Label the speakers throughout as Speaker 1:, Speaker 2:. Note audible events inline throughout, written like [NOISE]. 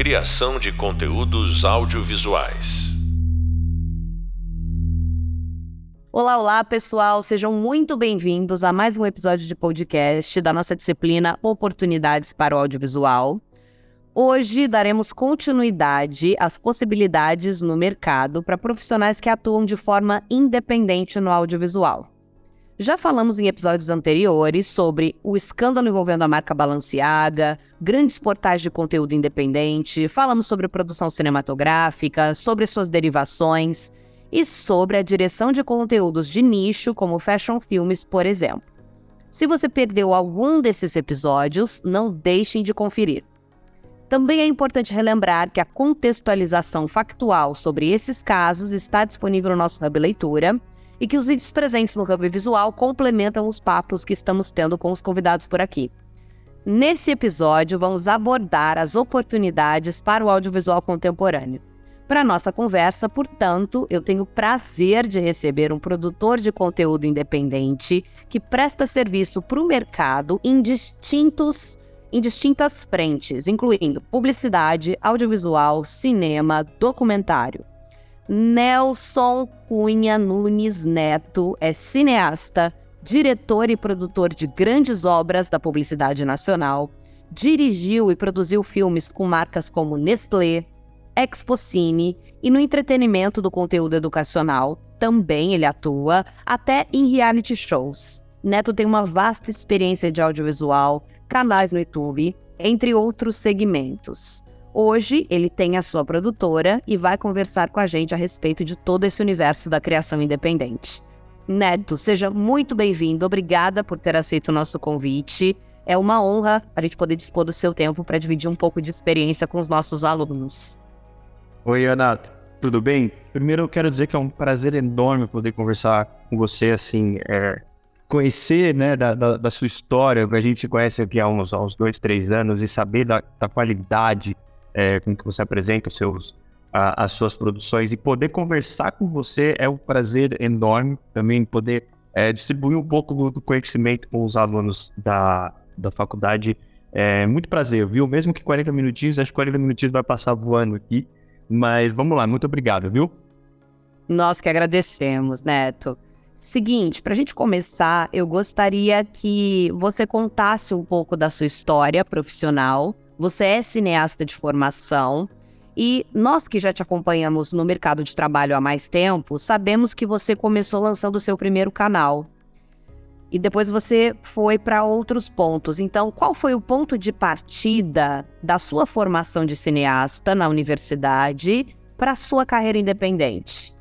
Speaker 1: Criação de conteúdos audiovisuais.
Speaker 2: Olá, olá, pessoal. Sejam muito bem-vindos a mais um episódio de podcast da nossa disciplina Oportunidades para o Audiovisual. Hoje daremos continuidade às possibilidades no mercado para profissionais que atuam de forma independente no audiovisual. Já falamos em episódios anteriores sobre o escândalo envolvendo a marca Balenciaga, grandes portais de conteúdo independente, falamos sobre produção cinematográfica, sobre suas derivações e sobre a direção de conteúdos de nicho, como fashion filmes, por exemplo. Se você perdeu algum desses episódios, não deixem de conferir. Também é importante relembrar que a contextualização factual sobre esses casos está disponível no nosso Hub Leitura e que os vídeos presentes no Hub Visual complementam os papos que estamos tendo com os convidados por aqui. Nesse episódio, vamos abordar as oportunidades para o audiovisual contemporâneo. Para nossa conversa, portanto, eu tenho o prazer de receber um produtor de conteúdo independente que presta serviço para o mercado em distintos em distintas frentes, incluindo publicidade, audiovisual, cinema, documentário. Nelson Cunha Nunes Neto é cineasta, diretor e produtor de grandes obras da publicidade nacional, dirigiu e produziu filmes com marcas como Nestlé, Expocine e no entretenimento do conteúdo educacional, também ele atua, até em reality shows. Neto tem uma vasta experiência de audiovisual, canais no YouTube, entre outros segmentos. Hoje, ele tem a sua produtora e vai conversar com a gente a respeito de todo esse universo da criação independente. Neto, seja muito bem-vindo. Obrigada por ter aceito o nosso convite. É uma honra a gente poder dispor do seu tempo para dividir um pouco de experiência com os nossos alunos.
Speaker 3: Oi, Ana, tudo bem? Primeiro, eu quero dizer que é um prazer enorme poder conversar com você, assim, é, conhecer, né, da, da, da, sua história, que a gente conhece aqui há uns, há uns dois, três anos, e saber da, da qualidade é, com que você apresenta os seus, a, as suas produções e poder conversar com você é um prazer enorme também poder é, distribuir um pouco do, conhecimento com os alunos da, da faculdade. É muito prazer, viu? Mesmo que 40 minutinhos, acho que 40 minutinhos vai passar voando aqui. Mas vamos lá, muito obrigado, viu?
Speaker 2: Nós que agradecemos, Neto. Seguinte, para a gente começar, eu gostaria que você contasse um pouco da sua história profissional, você é cineasta de formação e nós que já te acompanhamos no mercado de trabalho há mais tempo, sabemos que você começou lançando o seu primeiro canal. E depois você foi para outros pontos. Então, qual foi o ponto de partida da sua formação de cineasta na universidade para sua carreira independente?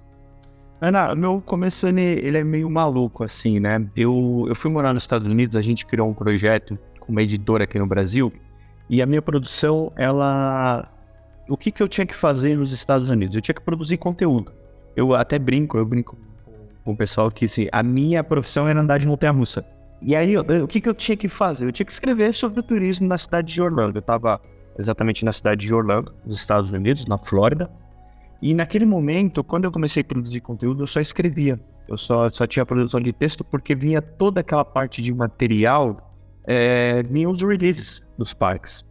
Speaker 3: Ana, meu começo ele é meio maluco, assim, né? Eu, eu fui morar nos Estados Unidos, a gente criou um projeto com uma editora aqui no Brasil, e a minha produção, ela. O que, que eu tinha que fazer nos Estados Unidos? Eu tinha que produzir conteúdo. Eu até brinco, eu brinco com o pessoal que assim, a minha profissão era andar de montanha-russa. E aí, eu, o que, que eu tinha que fazer? Eu tinha que escrever sobre o turismo na cidade de Orlando. Eu estava exatamente na cidade de Orlando, nos Estados Unidos, na Flórida. E naquele momento, quando eu comecei a produzir conteúdo, eu só escrevia. Eu só, só tinha produção de texto porque vinha toda aquela parte de material, é, vinha os releases dos parques.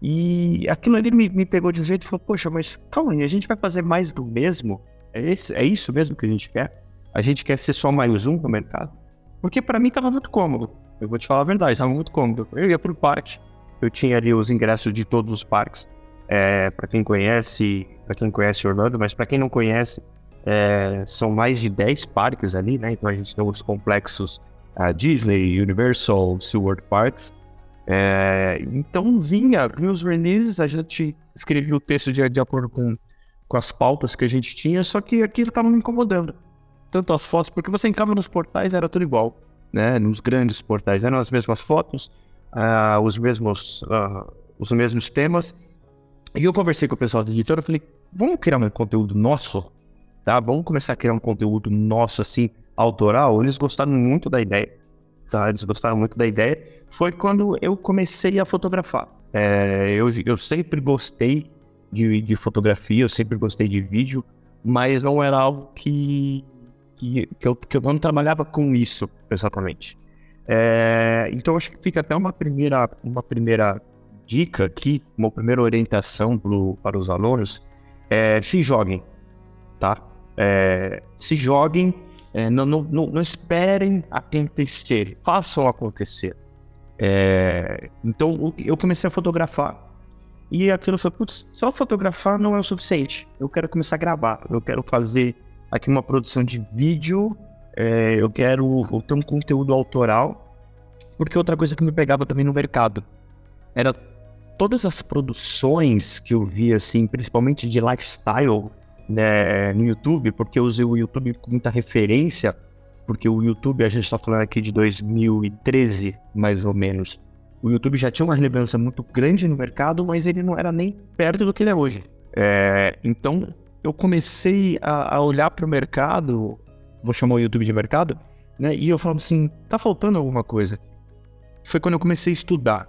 Speaker 3: E aquilo ali me, me pegou de jeito e falou, poxa, mas calma aí, a gente vai fazer mais do mesmo? É, esse, é isso mesmo que a gente quer? A gente quer ser só mais um no mercado? Porque para mim tava muito cômodo. Eu vou te falar a verdade, tava muito cômodo. Eu ia pro parque, eu tinha ali os ingressos de todos os parques. É, para quem conhece, para quem conhece Orlando, mas para quem não conhece, é, são mais de 10 parques ali, né? Então a gente tem os complexos uh, Disney, Universal, SeaWorld Parks. É, então vinha, vinha os releases, a gente escrevia o texto de, de acordo com, com as pautas que a gente tinha, só que aquilo estava me incomodando. Tanto as fotos, porque você entrava nos portais, era tudo igual, né? Nos grandes portais, eram as mesmas fotos, uh, os, mesmos, uh, os mesmos temas. E eu conversei com o pessoal da editora, falei, vamos criar um conteúdo nosso, tá? Vamos começar a criar um conteúdo nosso, assim, autoral. Eles gostaram muito da ideia tá? Eles gostaram muito da ideia. Foi quando eu comecei a fotografar. É, eu, eu sempre gostei de, de fotografia, eu sempre gostei de vídeo, mas não era algo que, que, que, eu, que eu não trabalhava com isso exatamente. É, então acho que fica até uma primeira, uma primeira dica aqui, uma primeira orientação pro, para os alunos, é se joguem, tá? É, se joguem, é, não, não, não, não, esperem acontecer, façam acontecer. É, então eu comecei a fotografar e aquilo foi, putz, só fotografar não é o suficiente. Eu quero começar a gravar, eu quero fazer aqui uma produção de vídeo, é, eu quero ter um conteúdo autoral, porque outra coisa que me pegava também no mercado era todas as produções que eu via, assim, principalmente de lifestyle, né, no YouTube, porque eu usei o YouTube com muita referência, porque o YouTube, a gente está falando aqui de 2013, mais ou menos. O YouTube já tinha uma relevância muito grande no mercado, mas ele não era nem perto do que ele é hoje. É, então, eu comecei a, a olhar para o mercado, vou chamar o YouTube de mercado, né? E eu falava assim, tá faltando alguma coisa. Foi quando eu comecei a estudar,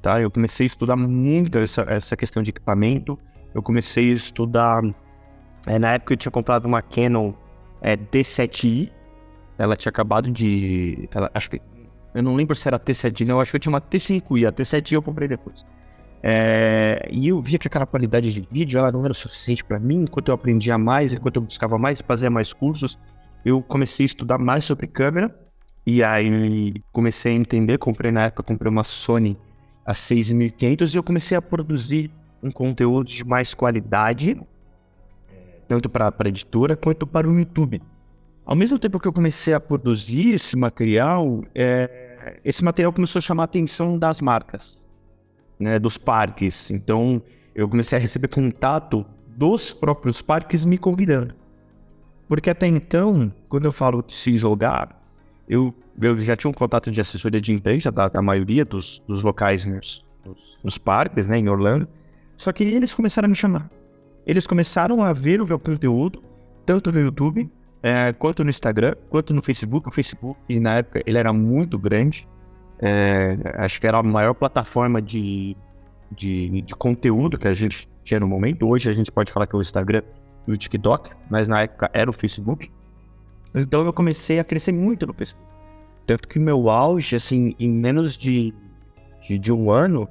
Speaker 3: tá? Eu comecei a estudar muito essa, essa questão de equipamento. Eu comecei a estudar. É, na época eu tinha comprado uma Canon é, D7i. Ela tinha acabado de. Ela, acho que. Eu não lembro se era T7i, não. Acho que eu tinha uma T5i. A T7i eu comprei depois. É, e eu via que aquela qualidade de vídeo ela não era suficiente para mim. Enquanto eu aprendia mais, enquanto eu buscava mais, fazia mais cursos, eu comecei a estudar mais sobre câmera. E aí comecei a entender. Comprei na época, comprei uma Sony a 6.500 e eu comecei a produzir um conteúdo de mais qualidade, tanto para a editora quanto para o YouTube. Ao mesmo tempo que eu comecei a produzir esse material, é, esse material começou a chamar a atenção das marcas né, dos parques. Então, eu comecei a receber contato dos próprios parques me convidando. Porque até então, quando eu falo de se jogar, eu, eu já tinha um contato de assessoria de imprensa da, da maioria dos, dos locais nos, nos, nos, parques, né, em Orlando. Só que eles começaram a me chamar. Eles começaram a ver o meu conteúdo, tanto no YouTube, é, quanto no Instagram, quanto no Facebook. O Facebook, na época, ele era muito grande. É, acho que era a maior plataforma de, de, de, conteúdo que a gente tinha no momento. Hoje a gente pode falar que é o Instagram e o TikTok, mas na época era o Facebook. Então eu comecei a crescer muito no Facebook. Tanto que meu auge, assim, em menos de, de, de um ano,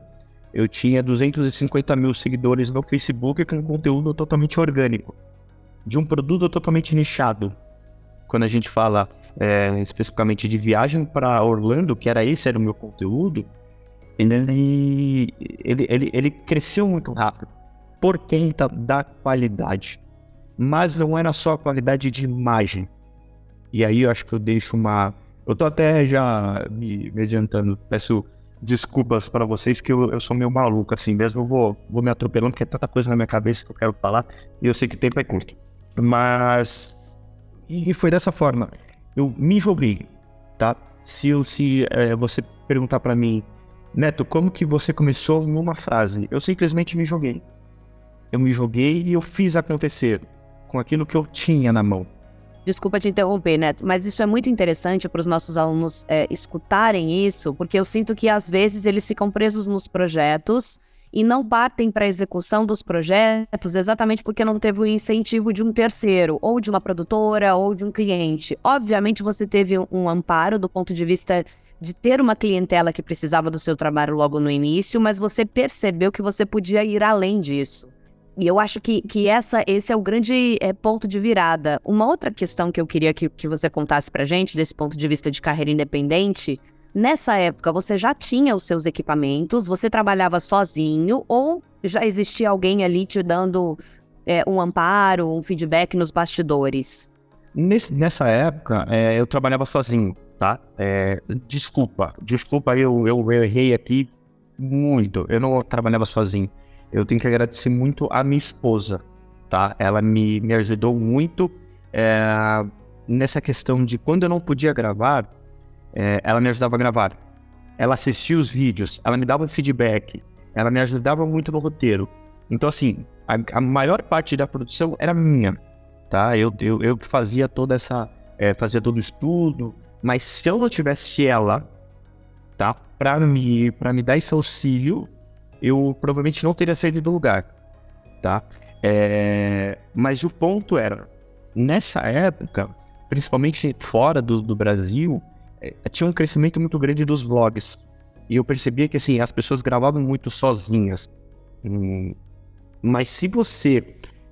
Speaker 3: eu tinha 250 mil seguidores no Facebook com conteúdo totalmente orgânico. De um produto totalmente nichado. Quando a gente fala é, especificamente de viagem para Orlando, que era esse era o meu conteúdo, ele, ele, ele, ele cresceu muito rápido por conta da qualidade. Mas não era só a qualidade de imagem. E aí eu acho que eu deixo uma. Eu tô até já me, me adiantando, peço desculpas para vocês que eu, eu sou meio maluco assim mesmo. Eu vou, vou me atropelando, porque é tanta coisa na minha cabeça que eu quero falar e eu sei que o tempo é curto. Mas. E foi dessa forma eu me joguei, tá? Se, eu, se é, você perguntar para mim, Neto, como que você começou numa frase? Eu simplesmente me joguei. Eu me joguei e eu fiz acontecer com aquilo que eu tinha na mão.
Speaker 2: Desculpa te interromper, Neto, mas isso é muito interessante para os nossos alunos é, escutarem isso, porque eu sinto que às vezes eles ficam presos nos projetos e não partem para a execução dos projetos exatamente porque não teve o incentivo de um terceiro, ou de uma produtora, ou de um cliente. Obviamente, você teve um amparo do ponto de vista de ter uma clientela que precisava do seu trabalho logo no início, mas você percebeu que você podia ir além disso. E eu acho que, que essa, esse é o grande é, ponto de virada. Uma outra questão que eu queria que, que você contasse pra gente, desse ponto de vista de carreira independente, Nessa época, você já tinha os seus equipamentos, você trabalhava sozinho ou já existia alguém ali te dando é, um amparo, um feedback nos bastidores?
Speaker 3: Nesse, nessa época, é, eu trabalhava sozinho, tá? Desculpa, desculpa, eu, eu, eu errei aqui muito. Eu não trabalhava sozinho. Eu tenho que agradecer muito a minha esposa, tá? Ela me, me ajudou muito é, nessa questão de quando eu não podia gravar, é, ela me ajudava a gravar. Ela assistia os vídeos, ela me dava feedback, ela me ajudava muito no roteiro. Então, assim, a, a maior parte da produção era minha, tá? Eu, eu, eu que fazia toda essa. É, fazia todo o estudo, mas se eu não tivesse ela, tá? Pra me, pra me dar esse auxílio, eu provavelmente não teria saído do lugar, tá? É, mas o ponto era, nessa época, principalmente fora do, do Brasil, é, tinha um crescimento muito grande dos vlogs. e eu percebia que assim, as pessoas gravavam muito sozinhas. Hum, mas se você.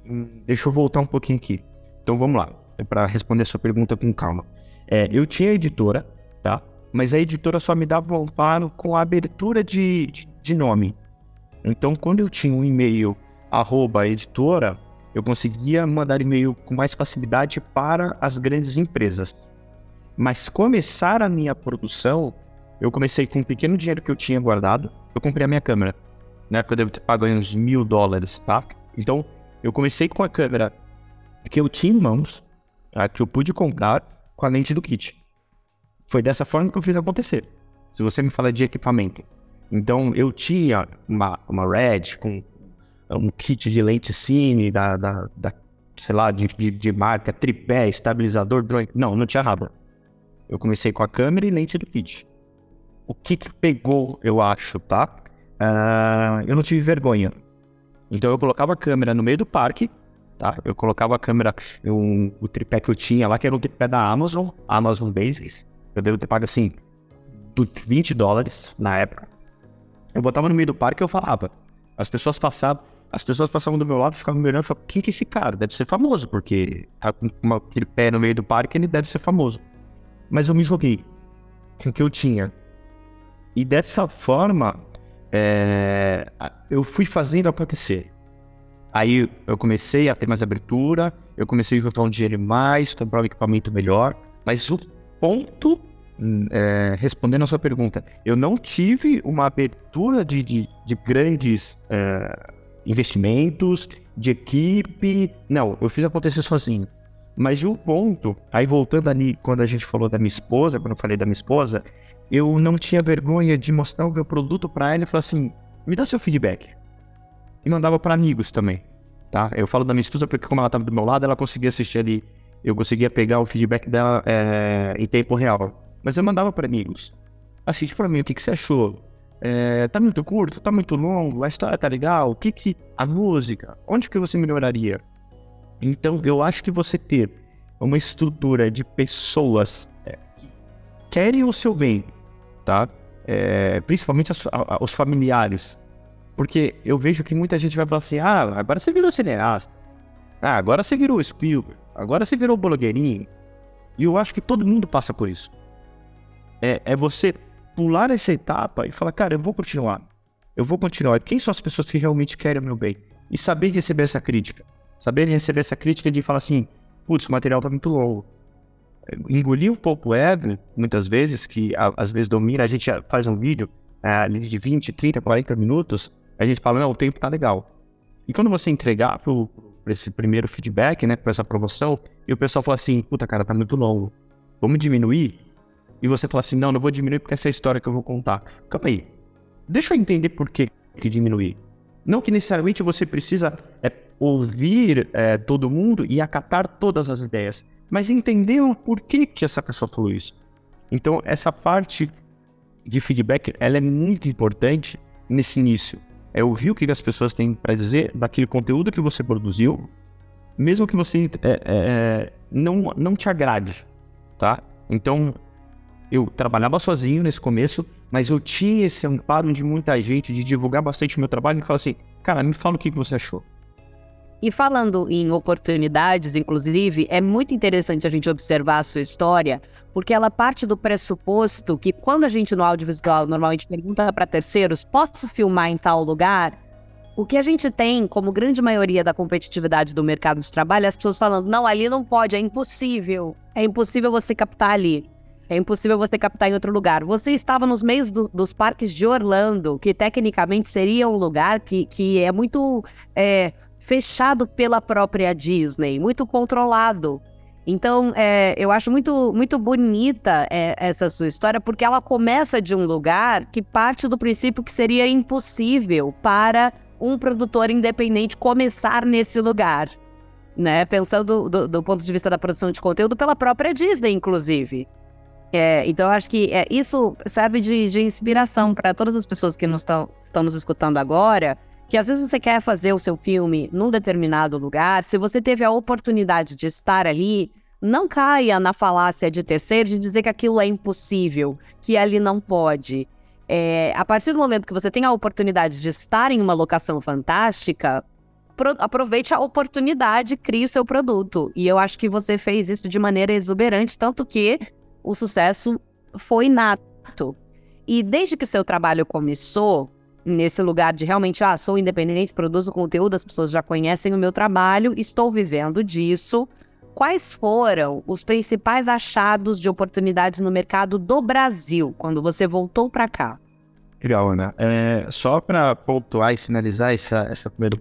Speaker 3: Hum, deixa eu voltar um pouquinho aqui. Então vamos lá, é para responder a sua pergunta com calma. É, eu tinha editora, tá? Mas a editora só me dava um amparo com a abertura de, de, de nome. Então, quando eu tinha um e-mail arroba editora, eu conseguia mandar e-mail com mais facilidade para as grandes empresas. Mas começar a minha produção, eu comecei com um pequeno dinheiro que eu tinha guardado, eu comprei a minha câmera. Na época eu devo ter pago uns mil dólares, tá? Então, eu comecei com a câmera que eu tinha em mãos, tá? que eu pude comprar com a lente do kit. Foi dessa forma que eu fiz acontecer. Se você me fala de equipamento. Então, eu tinha uma, uma Red com um kit de lente cine da, da, da sei lá, de, de, de, marca, tripé, estabilizador, drone. Não, não tinha nada. Eu comecei com a câmera e lente do kit. O que pegou, eu acho, tá? Uh, eu não tive vergonha. Então eu colocava a câmera no meio do parque, tá? Eu colocava a câmera, o tripé que eu tinha lá, que era o tripé da Amazon, Amazon Basics. Eu devo ter pago assim, 20 dólares na época. Botava no meio do parque e eu falava. As pessoas passavam, as pessoas passavam do meu lado, ficavam me olhando e falavam, quem que é esse cara? Deve ser famoso, porque tá com uma tripé no meio do parque, ele deve ser famoso. Mas eu me joguei com o que eu tinha. E dessa forma, é, eu fui fazendo acontecer. Aí eu comecei a ter mais abertura, eu comecei a juntar um dinheiro mais, comprar um equipamento melhor. Mas o ponto, é, respondendo a sua pergunta, eu não tive uma abertura de, de, de grandes é, investimentos, de equipe. Não, eu fiz acontecer sozinho. Mas de um ponto, aí voltando ali, quando a gente falou da minha esposa, quando eu falei da minha esposa, eu não tinha vergonha de mostrar o meu produto para ela e falar assim: me dá seu feedback. E mandava para amigos também, tá? Eu falo da minha esposa porque, como ela estava do meu lado, ela conseguia assistir ali, eu conseguia pegar o feedback dela é, em tempo real. Mas eu mandava para amigos: assiste para mim, o que, que você achou? É, tá muito curto, tá muito longo, a história tá legal, o que que. A música, onde que você melhoraria? Então, eu acho que você ter uma estrutura de pessoas é, que querem o seu bem, tá? É, principalmente as, a, os familiares. Porque eu vejo que muita gente vai falar assim: ah, agora você virou cineasta. Ah, agora você virou Spielberg. Agora você virou blogueirinho. E eu acho que todo mundo passa por isso. É, é você pular essa etapa e falar, cara, eu vou continuar. Eu vou continuar. Quem são as pessoas que realmente querem o meu bem? E saber receber essa crítica. Saber receber essa crítica de falar assim, putz, o material tá muito longo. Engolir um pouco o ego, muitas vezes, que às vezes domina, a gente faz um vídeo é, de 20, 30, 40 minutos, a gente fala, não, o tempo tá legal. E quando você entregar pro esse primeiro feedback, né, pra essa promoção, e o pessoal fala assim, puta cara, tá muito longo. Vamos diminuir? E você fala assim, não, não vou diminuir porque essa é a história que eu vou contar. Calma aí. Deixa eu entender por que, que diminuir. Não que necessariamente você precisa é, ouvir é, todo mundo e acatar todas as ideias, mas entender o porquê que essa pessoa falou isso. Então, essa parte de feedback, ela é muito importante nesse início. É ouvir o que as pessoas têm para dizer daquele conteúdo que você produziu, mesmo que você é, não, não te agrade, tá? Então, eu trabalhava sozinho nesse começo, mas eu tinha esse amparo de muita gente, de divulgar bastante o meu trabalho e falar assim, cara, me fala o que você achou.
Speaker 2: E falando em oportunidades, inclusive, é muito interessante a gente observar a sua história, porque ela parte do pressuposto que quando a gente no audiovisual normalmente pergunta para terceiros, posso filmar em tal lugar? O que a gente tem, como grande maioria da competitividade do mercado de trabalho, é as pessoas falando, não, ali não pode, é impossível. É impossível você captar ali. É impossível você captar em outro lugar. Você estava nos meios do, dos parques de Orlando, que tecnicamente seria um lugar que, que é muito é, fechado pela própria Disney, muito controlado. Então, é, eu acho muito, muito bonita é, essa sua história, porque ela começa de um lugar que parte do princípio que seria impossível para um produtor independente começar nesse lugar. Né? Pensando do, do ponto de vista da produção de conteúdo pela própria Disney, inclusive. É, então, acho que é, isso serve de, de inspiração para todas as pessoas que nos nos escutando agora. Que às vezes você quer fazer o seu filme num determinado lugar, se você teve a oportunidade de estar ali, não caia na falácia de terceiro de dizer que aquilo é impossível, que ali não pode. É, a partir do momento que você tem a oportunidade de estar em uma locação fantástica, pro, aproveite a oportunidade, crie o seu produto. E eu acho que você fez isso de maneira exuberante, tanto que o sucesso foi nato. E desde que o seu trabalho começou, nesse lugar de realmente, ah, sou independente, produzo conteúdo, as pessoas já conhecem o meu trabalho, estou vivendo disso. Quais foram os principais achados de oportunidades no mercado do Brasil quando você voltou para cá?
Speaker 3: Legal, Ana. É, só para pontuar e finalizar essa, essa primeiro,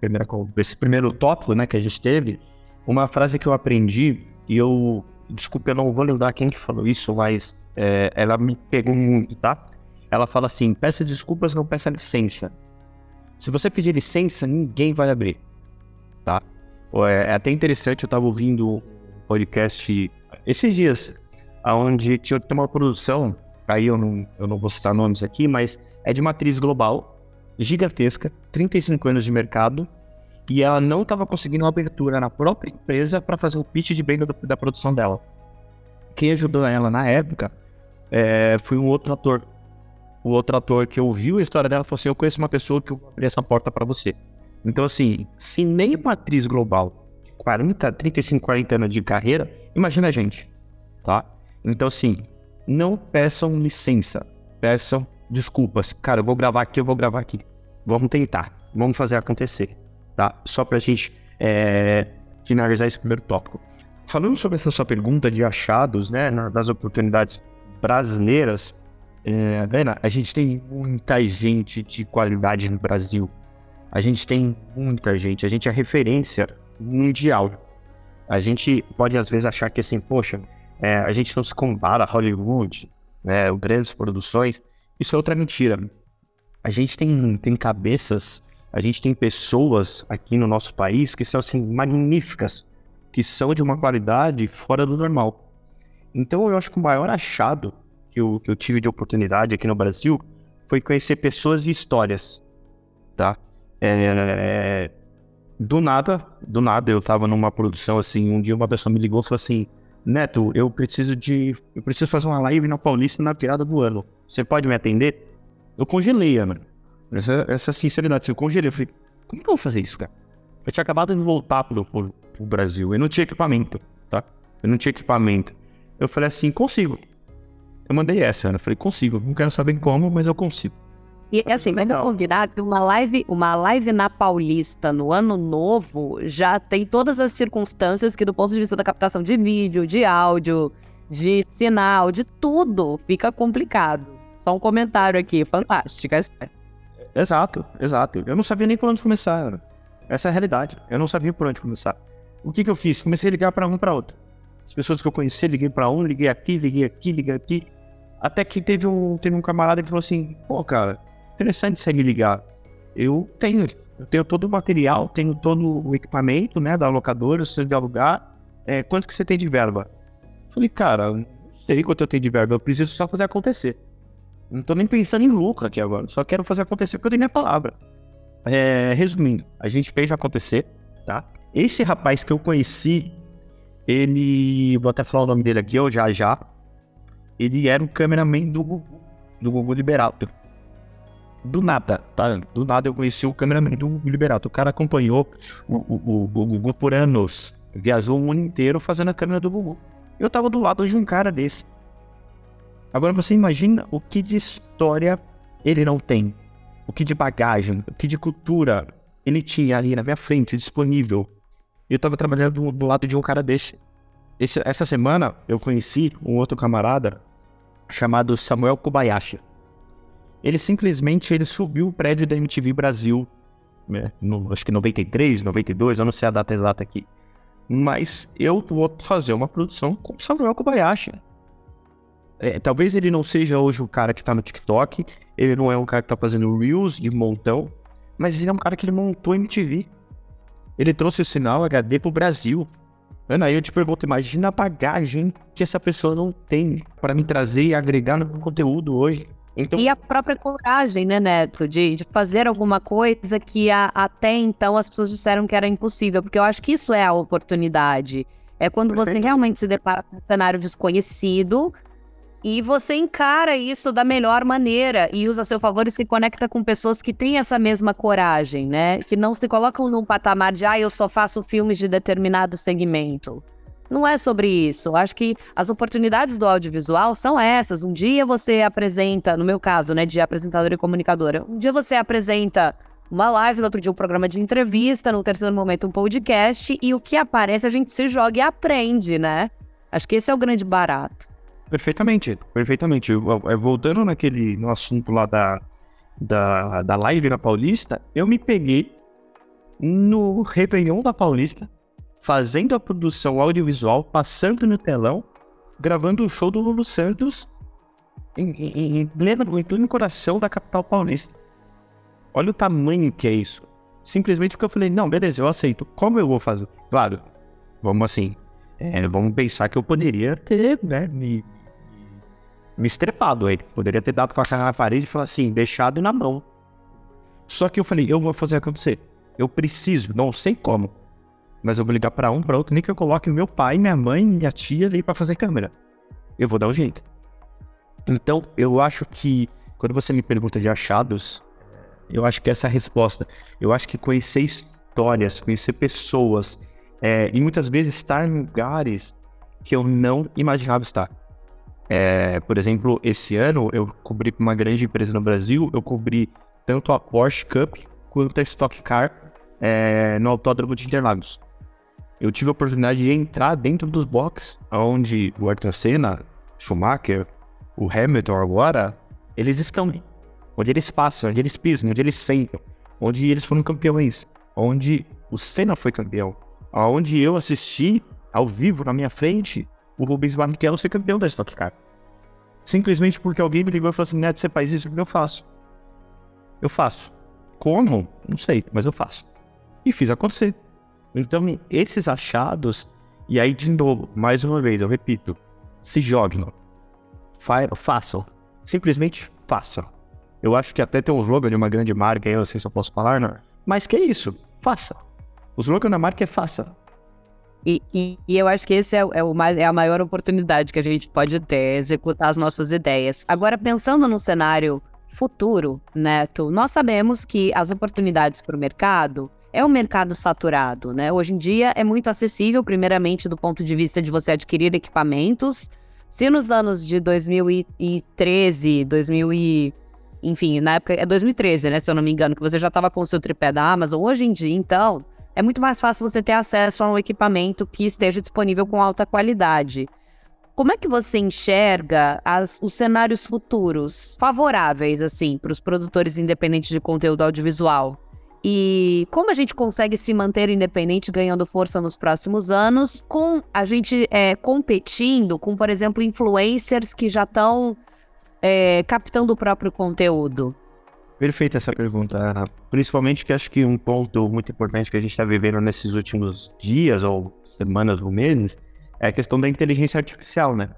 Speaker 3: primeira, esse primeiro tópico né, que a gente teve, uma frase que eu aprendi, e eu, desculpe, eu não vou lembrar quem que falou isso, mas é, ela me pegou muito, tá? Ela fala assim: peça desculpas, não peça licença. Se você pedir licença, ninguém vai abrir, tá? É, é até interessante, eu estava ouvindo um podcast esses dias, onde tinha uma produção, aí eu não, eu não vou citar nomes aqui, mas é de uma atriz global, gigantesca, 35 anos de mercado, e ela não estava conseguindo uma abertura na própria empresa para fazer o pitch de venda da produção dela. Quem ajudou ela na época é, foi um outro ator. O outro ator que ouviu a história dela falou assim: Eu conheço uma pessoa que abriu essa porta para você. Então, assim, se nem uma atriz global, 40, 35, 40 anos de carreira, imagina a gente, tá? Então, assim, não peçam licença, peçam desculpas. Cara, eu vou gravar aqui, eu vou gravar aqui. Vamos tentar, vamos fazer acontecer, tá? Só pra gente é, finalizar esse primeiro tópico. Falando sobre essa sua pergunta de achados, né, das oportunidades brasileiras, é, a gente tem muita gente de qualidade no Brasil. A gente tem muita gente, a gente é referência mundial. A gente pode às vezes achar que assim, poxa, é, a gente não se compara a Hollywood, né, grandes produções. Isso é outra mentira. A gente tem, tem cabeças, a gente tem pessoas aqui no nosso país que são assim magníficas, que são de uma qualidade fora do normal. Então eu acho que o maior achado que eu, que eu tive de oportunidade aqui no Brasil foi conhecer pessoas e histórias, tá? É, do nada, do nada, eu tava numa produção assim, um dia uma pessoa me ligou e falou assim, Neto, eu preciso de. Eu preciso fazer uma live na Paulista na virada do ano. Você pode me atender? Eu congelei, mano. Essa, essa sinceridade, eu congelei. Eu falei, como que eu vou fazer isso, cara? Eu tinha acabado de voltar pro, pro, pro Brasil. Eu não tinha equipamento, tá? Eu não tinha equipamento. Eu falei assim, consigo. Eu mandei essa, Ana. Eu falei, consigo. Não quero saber como, mas eu consigo.
Speaker 2: E assim, vamos combinar que uma live, uma live na Paulista no ano novo já tem todas as circunstâncias que, do ponto de vista da captação de vídeo, de áudio, de sinal, de tudo, fica complicado. Só um comentário aqui, fantástica.
Speaker 3: Exato, exato. Eu não sabia nem por onde começar. Essa é a realidade. Eu não sabia por onde começar. O que, que eu fiz? Comecei a ligar para um para outro. As pessoas que eu conheci, liguei para um, liguei aqui, liguei aqui, liguei aqui. Até que teve um, teve um camarada que falou assim: pô, cara, interessante você me ligar. Eu tenho, eu tenho todo o material, tenho todo o equipamento, né, da locadora, se de alugar. É, quanto que você tem de verba? Falei, cara, não sei quanto eu tenho de verba, eu preciso só fazer acontecer. Não tô nem pensando em lucro aqui agora, só quero fazer acontecer porque eu tenho minha palavra. É, resumindo, a gente fez acontecer, tá? Esse rapaz que eu conheci, ele, vou até falar o nome dele aqui, eu já já, ele era o cameraman do Gugu, do Gugu Liberato do nada, tá? Do nada eu conheci o cameraman do Liberato. O cara acompanhou o, o, o, o Gugu por anos. Viajou o mundo inteiro fazendo a câmera do Gugu. Eu tava do lado de um cara desse. Agora você imagina o que de história ele não tem. O que de bagagem, o que de cultura ele tinha ali na minha frente, disponível. Eu tava trabalhando do, do lado de um cara desse. Esse, essa semana eu conheci um outro camarada chamado Samuel Kobayashi. Ele simplesmente ele subiu o prédio da MTV Brasil, né, no, acho que 93, 92, eu não sei a data exata aqui. Mas eu vou fazer uma produção com Samuel Kobayashi. É, talvez ele não seja hoje o cara que tá no TikTok, ele não é um cara que tá fazendo Reels de montão, mas ele é um cara que ele montou MTV. Ele trouxe o sinal HD pro Brasil. Ana, aí eu te pergunto, imagina a bagagem que essa pessoa não tem para me trazer e agregar no meu conteúdo hoje.
Speaker 2: Então... E a própria coragem, né, Neto, de, de fazer alguma coisa que a, até então as pessoas disseram que era impossível, porque eu acho que isso é a oportunidade. É quando Perfeito. você realmente se depara com um cenário desconhecido E você encara isso da melhor maneira e usa a seu favor e se conecta com pessoas que têm essa mesma coragem, né? Que não se colocam num patamar de, ah, eu só faço filmes de determinado segmento. Não é sobre isso. Acho que as oportunidades do audiovisual são essas. Um dia você apresenta, no meu caso, né, de apresentadora e comunicadora, um dia você apresenta uma live, no outro dia um programa de entrevista, no terceiro momento um podcast, e o que aparece a gente se joga e aprende, né? Acho que esse é o grande barato.
Speaker 3: Perfeitamente, perfeitamente. Voltando naquele no assunto lá da, da, da live na Paulista, eu me peguei no Réveillon da Paulista, fazendo a produção audiovisual, passando no telão, gravando o show do Lulu Santos em, em, em, pleno, em pleno coração da capital paulista. Olha o tamanho que é isso. Simplesmente porque eu falei, não, beleza, eu aceito. Como eu vou fazer? Claro, vamos assim, é, vamos pensar que eu poderia ter, né, me, me estrepado aí. Poderia ter dado com a cara na parede e falar assim, deixado na mão. Só que eu falei, eu vou fazer acontecer. Eu preciso, não sei como. Mas eu vou ligar para um, para outro, nem que eu coloque meu pai, minha mãe, minha tia ali para fazer câmera. Eu vou dar um jeito. Então, eu acho que quando você me pergunta de achados, eu acho que essa é a resposta. Eu acho que conhecer histórias, conhecer pessoas, é, e muitas vezes estar em lugares que eu não imaginava estar. É, por exemplo, esse ano eu cobri uma grande empresa no Brasil, eu cobri tanto a Porsche Cup quanto a Stock Car é, no Autódromo de Interlagos. Eu tive a oportunidade de entrar dentro dos boxes, onde o Ayrton Senna, Schumacher, o Hamilton agora, eles estão onde eles passam, onde eles pisam, onde eles sentam, onde eles foram campeões, onde o Senna foi campeão, onde eu assisti ao vivo na minha frente o Rubens Barrichello ser campeão da Stock Car. Simplesmente porque alguém me ligou e falou assim, Neto, você faz isso? Eu faço. Eu faço. Como? Não sei, mas eu faço. E fiz acontecer. Então, esses achados, e aí de novo, mais uma vez, eu repito, se joguem. Façam. Simplesmente façam. Eu acho que até tem um slogan de uma grande marca eu não sei se eu posso falar, não. Mas que é isso? Faça. O slogan da marca é faça.
Speaker 2: E, e, e, eu acho que esse é, é, é a maior oportunidade que a gente pode ter, executar as nossas ideias. Agora, pensando no cenário futuro, Neto, nós sabemos que as oportunidades para o mercado é um mercado saturado, né? Hoje em dia é muito acessível, primeiramente do ponto de vista de você adquirir equipamentos. Se nos anos de 2013, 2000 e enfim, na época é 2013, né, se eu não me engano, que você já estava com o seu tripé da Amazon. Hoje em dia, então, é muito mais fácil você ter acesso a um equipamento que esteja disponível com alta qualidade. Como é que você enxerga as, os cenários futuros favoráveis, assim, para os produtores independentes de conteúdo audiovisual? E como a gente consegue se manter independente, ganhando força nos próximos anos, com a gente é, competindo com, por exemplo, influencers que já estão é, captando o próprio conteúdo?
Speaker 3: Perfeita essa pergunta, Ana. Principalmente que acho que um ponto muito importante que a gente está vivendo nesses últimos dias, ou semanas, ou meses, é a questão da inteligência artificial, né?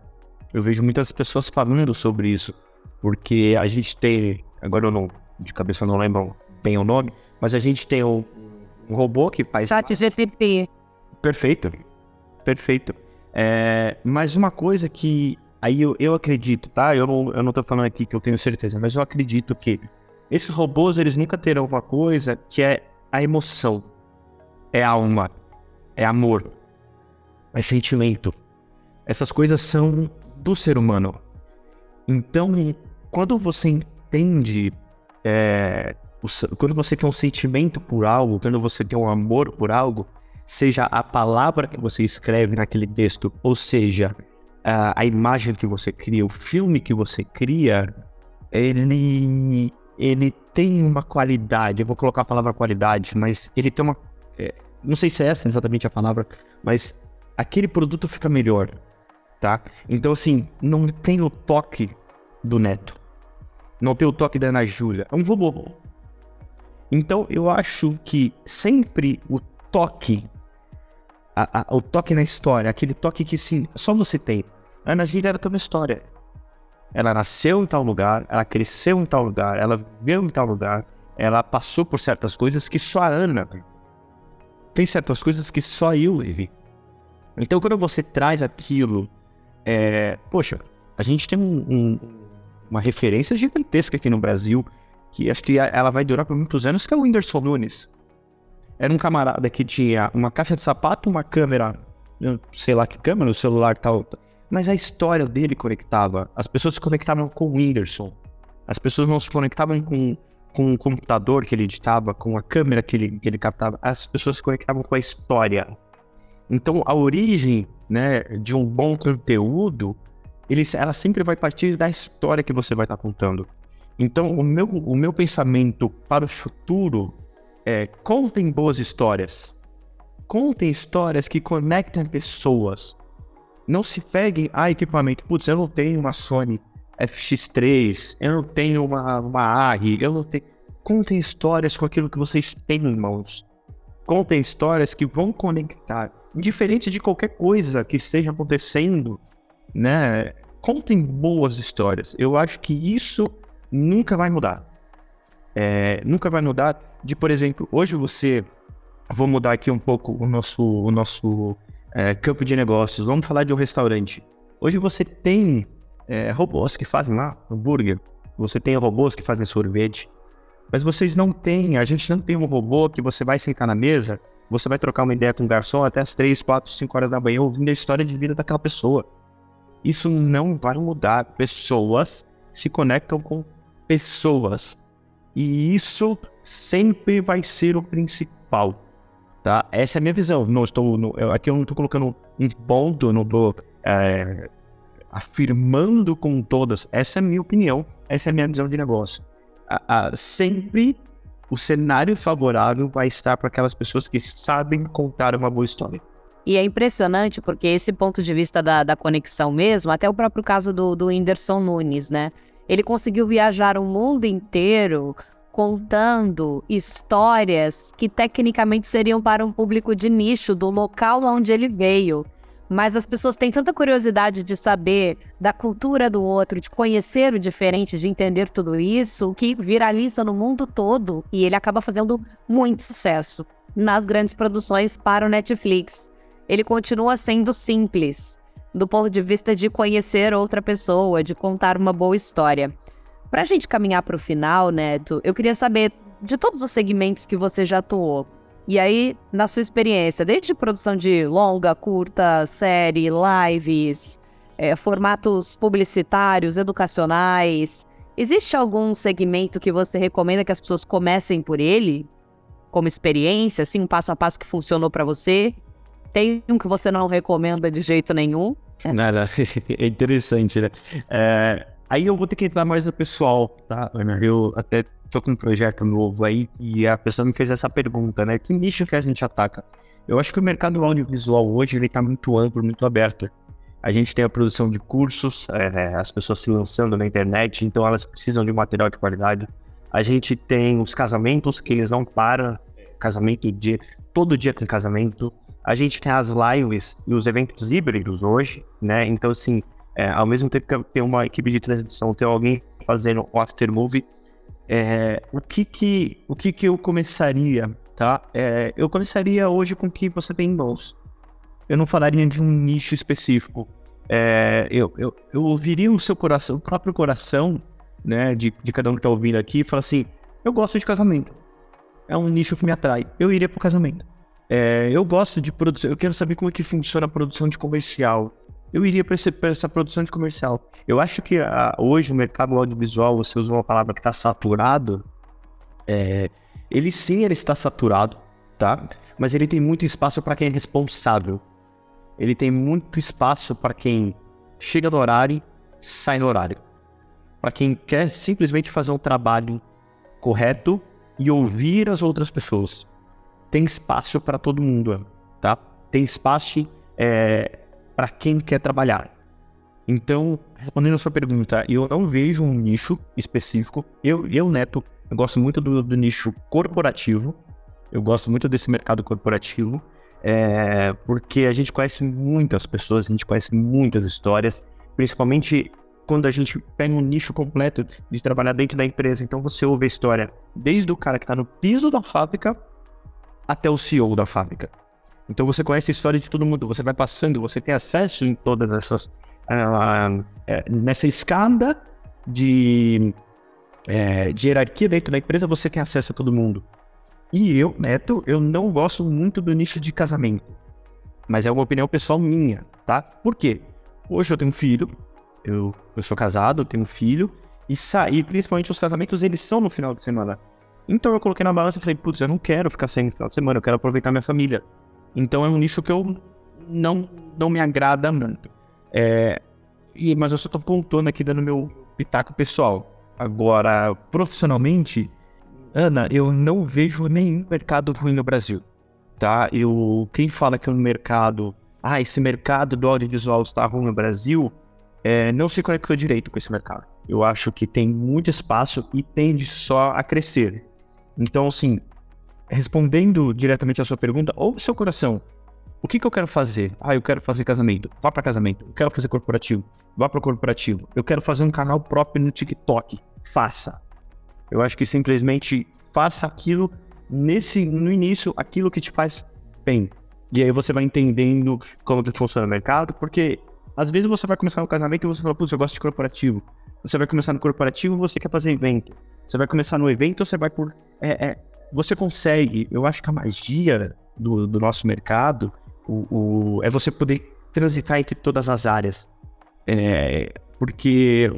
Speaker 3: Eu vejo muitas pessoas falando sobre isso, porque a gente tem, agora eu não, de cabeça não lembro bem o nome, mas a gente tem um, um robô que faz.
Speaker 2: Chat GTP.
Speaker 3: Perfeito, perfeito. É, mas uma coisa que Aí eu, eu acredito, tá? Eu não, eu não tô falando aqui que eu tenho certeza, mas eu acredito que esses robôs, eles nunca terão uma coisa que é a emoção. É alma. É amor. É sentimento. Essas coisas são do ser humano. Então, quando você entende, é, o, quando você tem um sentimento por algo, quando você tem um amor por algo, seja a palavra que você escreve naquele texto, ou seja, a, a imagem que você cria, o filme que você cria, ele, ele tem uma qualidade. Eu vou colocar a palavra qualidade, mas ele tem uma. É, não sei se é essa exatamente a palavra, mas aquele produto fica melhor, tá? Então, assim, não tem o toque do Neto. Não tem o toque da Ana Júlia. É um robô. Então, eu acho que sempre o toque, a, a, o toque na história, aquele toque que sim, só você tem. A Ana Gira era toda uma história. Ela nasceu em tal lugar, ela cresceu em tal lugar, ela viveu em tal lugar, ela passou por certas coisas que só a Ana tem certas coisas que só eu vivi. Então, quando você traz aquilo, é, poxa, a gente tem um, um, uma referência gigantesca aqui no Brasil, que acho que ela vai durar por muitos anos, que é o Whindersson Nunes. Era um camarada que tinha uma caixa de sapato, uma câmera, sei lá que câmera, o celular tal. Mas a história dele conectava. As pessoas se conectavam com o Whindersson. As pessoas não se conectavam com, com o computador que ele editava, com a câmera que ele, que ele captava. As pessoas se conectavam com a história. Então, a origem né, de um bom conteúdo, ele, ela sempre vai partir da história que você vai estar contando. Então, o meu, o meu pensamento para o futuro é: contem boas histórias. Contem histórias que conectam pessoas. Não se peguem a equipamento. Putz, eu não tenho uma Sony FX3, eu não tenho uma, uma ARRI, eu não tenho. Contem histórias com aquilo que vocês têm em mãos. Contem histórias que vão conectar. Diferente de qualquer coisa que esteja acontecendo, né? Contem boas histórias. Eu acho que isso nunca vai mudar. É, nunca vai mudar de, por exemplo, hoje você. Vou mudar aqui um pouco o nosso, o nosso é, campo de negócios. Vamos falar de um restaurante. Hoje você tem é, robôs que fazem lá hambúrguer. Você tem robôs que fazem sorvete. Mas vocês não têm, a gente não tem um robô que você vai sentar na mesa, você vai trocar uma ideia com o garçom até as 3, 4, 5 horas da manhã ouvindo a história de vida daquela pessoa. Isso não vai mudar. Pessoas se conectam com pessoas. E isso sempre vai ser o principal. Tá? Essa é a minha visão. Não estou, eu, aqui eu não estou colocando um ponto, não estou é, afirmando com todas. Essa é a minha opinião, essa é a minha visão de negócio. A, sempre o cenário favorável vai estar para aquelas pessoas que sabem contar uma boa história.
Speaker 2: E é impressionante porque esse ponto de vista da, da conexão mesmo, até o próprio caso do, do Whindersson Nunes, né? Ele conseguiu viajar o mundo inteiro contando histórias que tecnicamente seriam para um público de nicho do local onde ele veio. Mas as pessoas têm tanta curiosidade de saber da cultura do outro, de conhecer o diferente, de entender tudo isso, que viraliza no mundo todo e ele acaba fazendo muito sucesso nas grandes produções para o Netflix. Ele continua sendo simples, do ponto de vista de conhecer outra pessoa, de contar uma boa história. Para a gente caminhar para o final, Neto, eu queria saber de todos os segmentos que você já atuou. E aí, na sua experiência, desde produção de longa, curta, série, lives, é, formatos publicitários, educacionais, existe algum segmento que você recomenda que as pessoas comecem por ele? Como experiência, assim, um passo a passo que funcionou para você? Tem um que você não recomenda de jeito nenhum?
Speaker 3: Nada, [LAUGHS] é interessante, né? É, aí eu vou ter que entrar mais no pessoal, tá? Eu até tô com um projeto novo aí e a pessoa me fez essa pergunta, né? Que nicho que a gente ataca? Eu acho que o mercado audiovisual hoje ele tá muito amplo, muito aberto. A gente tem a produção de cursos, é, as pessoas se lançando na internet, então elas precisam de material de qualidade. A gente tem os casamentos que eles não param, casamento de todo dia tem casamento. A gente tem as lives e os eventos híbridos hoje, né? Então, assim, é, ao mesmo tempo que tem uma equipe de transmissão, tem alguém fazendo o after movie, é, o que que o que que eu começaria, tá? É, eu começaria hoje com o que você tem em mãos. Eu não falaria de um nicho específico. É, eu, eu, eu ouviria o seu coração, o próprio coração, né, de, de cada um que tá ouvindo aqui, e falar assim: eu gosto de casamento. É um nicho que me atrai. Eu iria pro casamento. É, eu gosto de produção, eu quero saber como é que funciona a produção de comercial. Eu iria para essa produção de comercial. Eu acho que a, ah, hoje o mercado audiovisual, você usa uma palavra que está saturado, é, ele sim ele está saturado, tá? Mas ele tem muito espaço para quem é responsável. Ele tem muito espaço para quem chega no horário, sai no horário. Para quem quer simplesmente fazer um trabalho correto e ouvir as outras pessoas tem espaço para todo mundo, tá? Tem espaço é, para quem quer trabalhar. Então, respondendo a sua pergunta, eu não vejo um nicho específico. Eu, eu Neto, eu gosto muito do, do nicho corporativo. Eu gosto muito desse mercado corporativo, é, porque a gente conhece muitas pessoas, a gente conhece muitas histórias, principalmente quando a gente pega um nicho completo de trabalhar dentro da empresa. Então, você ouve a história desde o cara que está no piso da fábrica até o CEO da fábrica. Então você conhece a história de todo mundo, você vai passando, você tem acesso em todas essas, uh, nessa escada de, é, de hierarquia dentro da empresa, você tem acesso a todo mundo. E eu, Neto, eu não gosto muito do nicho de casamento. Mas é uma opinião pessoal minha, tá? Por quê? Hoje eu tenho um filho, eu, eu sou casado, eu tenho um filho, e sair, principalmente os casamentos, eles são no final de semana. Então eu coloquei na balança e falei, putz, eu não quero ficar sem no final de semana, eu quero aproveitar minha família. Então é um nicho que eu não, não me agrada muito. É, e, mas eu só tô pontuando aqui dando meu pitaco pessoal. Agora, profissionalmente, Ana, eu não vejo nenhum mercado ruim no Brasil, tá? Eu, quem fala que o mercado, ah, esse mercado do audiovisual está ruim no Brasil, é, não se conectou direito com esse mercado. Eu acho que tem muito espaço e tende só a crescer. Então, assim, respondendo diretamente à sua pergunta, ouve seu coração. O que, que eu quero fazer? Ah, eu quero fazer casamento. Vá para casamento. Eu quero fazer corporativo. Vá para corporativo. Eu quero fazer um canal próprio no TikTok. Faça. Eu acho que simplesmente faça aquilo nesse no início, aquilo que te faz bem. E aí você vai entendendo como que funciona o mercado, porque às vezes você vai começar no casamento e você fala, putz, eu gosto de corporativo. Você vai começar no corporativo, você quer fazer evento. Você vai começar no evento, você vai por. É, é, você consegue. Eu acho que a magia do, do nosso mercado o, o, é você poder transitar entre todas as áreas. É, porque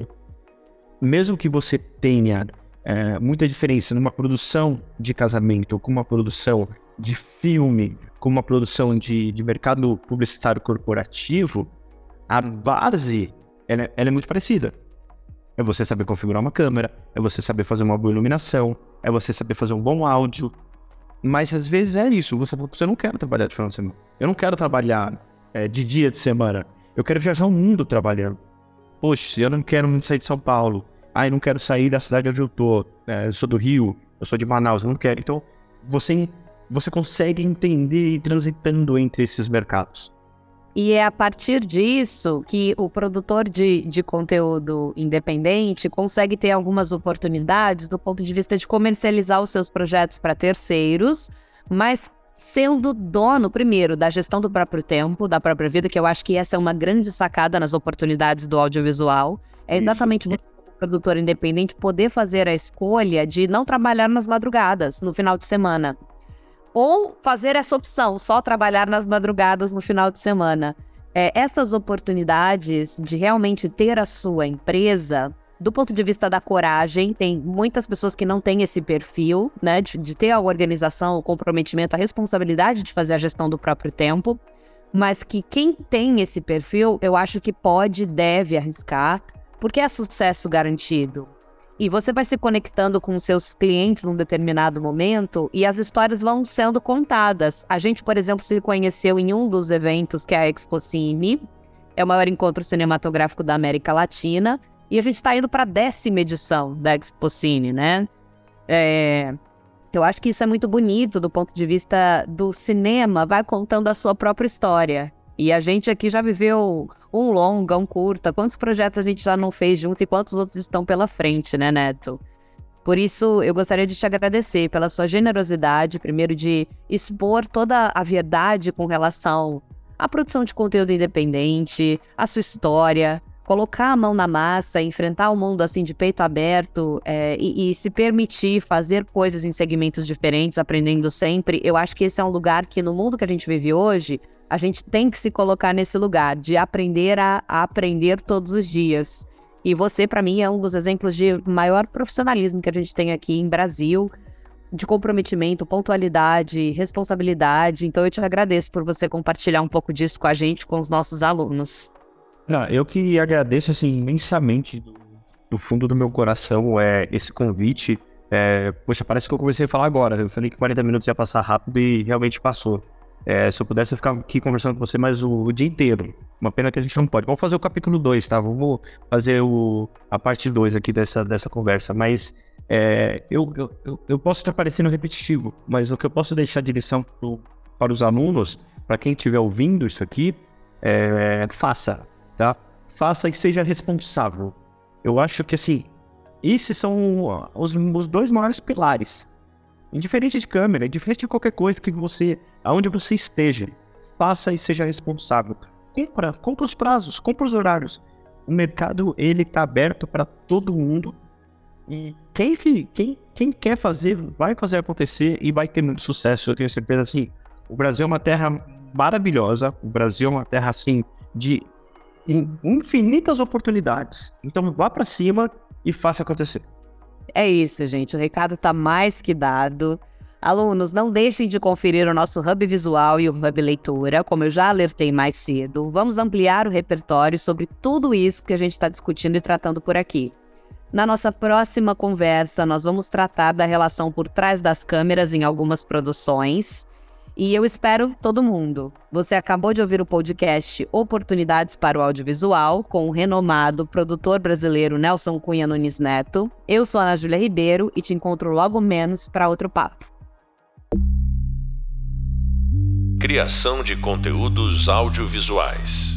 Speaker 3: mesmo que você tenha é, muita diferença numa produção de casamento com uma produção de filme, com uma produção de, de mercado publicitário corporativo, a base ela, ela é muito parecida. É você saber configurar uma câmera, é você saber fazer uma boa iluminação, é você saber fazer um bom áudio. Mas às vezes é isso, você, você não quer trabalhar de final de semana. Eu não quero trabalhar é, de dia de semana. Eu quero viajar o mundo trabalhando. Poxa, eu não quero muito sair de São Paulo ah, eu não quero sair da cidade onde eu tô, é, eu sou do Rio, eu sou de Manaus, eu não quero. Então, você, você consegue entender e transitando entre esses mercados.
Speaker 2: E é a partir disso que o produtor de, de conteúdo independente consegue ter algumas oportunidades do ponto de vista de comercializar os seus projetos para terceiros, mas sendo dono, primeiro, da gestão do próprio tempo, da própria vida, que eu acho que essa é uma grande sacada nas oportunidades do audiovisual. É exatamente você produtor independente poder fazer a escolha de não trabalhar nas madrugadas no final de semana. Ou fazer essa opção, só trabalhar nas madrugadas no final de semana. É, essas oportunidades de realmente ter a sua empresa, do ponto de vista da coragem, tem muitas pessoas que não têm esse perfil, né, de, de ter a organização, o comprometimento, a responsabilidade de fazer a gestão do próprio tempo, mas que quem tem esse perfil, eu acho que pode, deve arriscar, porque é sucesso garantido. E você vai se conectando com seus clientes num determinado momento e as histórias vão sendo contadas. A gente, por exemplo, se conheceu em um dos eventos que é a Expo Cine, é o maior encontro cinematográfico da América Latina, e a gente está indo para a décima edição da Expo Cine, né? É, eu acho que isso é muito bonito do ponto de vista do cinema, vai contando a sua própria história. E a gente aqui já viveu um longa, um curta. Quantos projetos a gente já não fez junto e quantos outros estão pela frente, né, Neto? Por isso, eu gostaria de te agradecer pela sua generosidade, primeiro de expor toda a verdade com relação à produção de conteúdo independente, a sua história, colocar a mão na massa, enfrentar o mundo assim de peito aberto é, e, e, se permitir fazer coisas em segmentos diferentes, aprendendo sempre. Eu acho que esse é um lugar que no mundo que a gente vive hoje, a gente tem que se colocar nesse lugar de aprender a, a aprender todos os dias. E você, para mim, é um dos exemplos de maior profissionalismo que a gente tem aqui em Brasil, de comprometimento, pontualidade, responsabilidade. Então, eu te agradeço por você compartilhar um pouco disso com a gente, com os nossos alunos.
Speaker 3: Não, eu que agradeço assim imensamente do, do fundo do meu coração é esse convite. É, poxa, parece que eu comecei a falar agora. Eu falei que 40 minutos ia passar rápido e realmente passou. É, se eu pudesse ficar aqui conversando com você mais o, o, dia inteiro. Uma pena que a gente não pode. Vamos fazer o capítulo 2, tá? Vamos fazer o, a parte 2 aqui dessa, dessa conversa. Mas é, eu, eu, eu posso estar parecendo repetitivo, mas o que eu posso deixar de lição pro, para os alunos, para quem estiver ouvindo isso aqui, é, faça, tá? Faça e seja responsável. Eu acho que assim, esses são os, os dois maiores pilares Indiferente de câmera, indiferente de qualquer coisa que você, aonde você esteja, faça e seja responsável. compra, compra os prazos, compra os horários. O mercado ele está aberto para todo mundo e quem, quem, quem quer fazer vai fazer acontecer e vai ter muito sucesso. Eu tenho certeza assim. O Brasil é uma terra maravilhosa. O Brasil é uma terra assim de infinitas oportunidades. Então vá para cima e faça acontecer.
Speaker 2: É isso, gente. O recado está mais que dado. Alunos, não deixem de conferir o nosso Hub Visual e o Hub Leitura, como eu já alertei mais cedo. Vamos ampliar o repertório sobre tudo isso que a gente está discutindo e tratando por aqui. Na nossa próxima conversa, nós vamos tratar da relação por trás das câmeras em algumas produções. E eu espero todo mundo. Você acabou de ouvir o podcast Oportunidades para o Audiovisual, com o renomado produtor brasileiro Nelson Cunha Nunes Neto. Eu sou Ana Júlia Ribeiro e te encontro logo menos para outro papo.
Speaker 1: Criação de conteúdos audiovisuais.